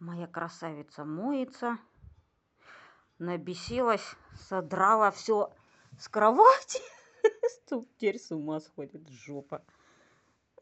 Моя красавица моется. Набесилась, содрала все с кровати. Теперь с ума сходит жопа.